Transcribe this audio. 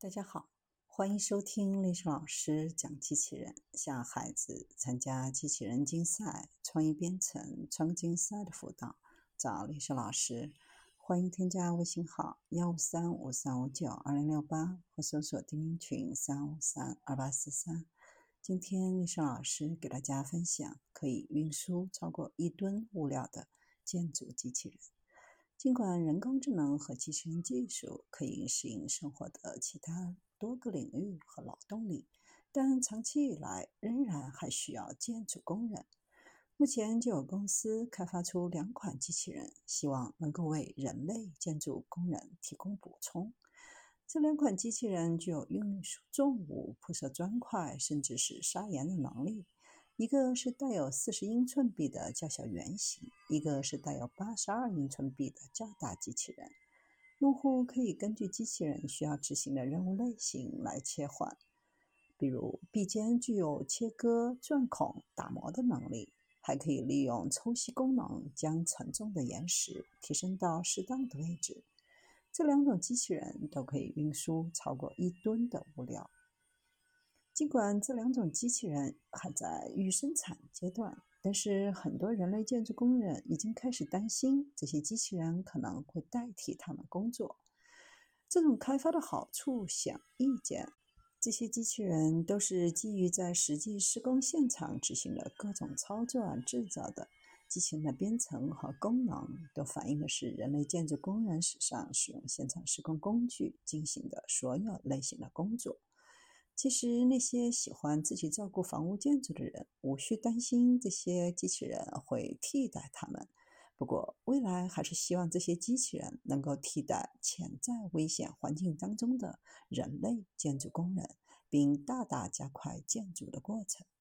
大家好，欢迎收听历史老师讲机器人。向孩子参加机器人竞赛、创意编程、创客竞赛的辅导，找历史老师。欢迎添加微信号幺五三五三五九二零六八，或搜索钉钉群三五三二八四三。今天历史老师给大家分享可以运输超过一吨物料的建筑机器人。尽管人工智能和机器人技术可以适应生活的其他多个领域和劳动力，但长期以来仍然还需要建筑工人。目前就有公司开发出两款机器人，希望能够为人类建筑工人提供补充。这两款机器人具有运输重物、铺设砖块，甚至是砂岩的能力。一个是带有四十英寸臂的较小圆形，一个是带有八十二英寸臂的较大机器人。用户可以根据机器人需要执行的任务类型来切换，比如臂尖具有切割、钻孔、打磨的能力，还可以利用抽吸功能将沉重的岩石提升到适当的位置。这两种机器人都可以运输超过一吨的物料。尽管这两种机器人还在预生产阶段，但是很多人类建筑工人已经开始担心这些机器人可能会代替他们工作。这种开发的好处显而易见，这些机器人都是基于在实际施工现场执行的各种操作制造的。机器人的编程和功能都反映的是人类建筑工人史上使用现场施工工具进行的所有类型的工作。其实，那些喜欢自己照顾房屋建筑的人，无需担心这些机器人会替代他们。不过，未来还是希望这些机器人能够替代潜在危险环境当中的人类建筑工人，并大大加快建筑的过程。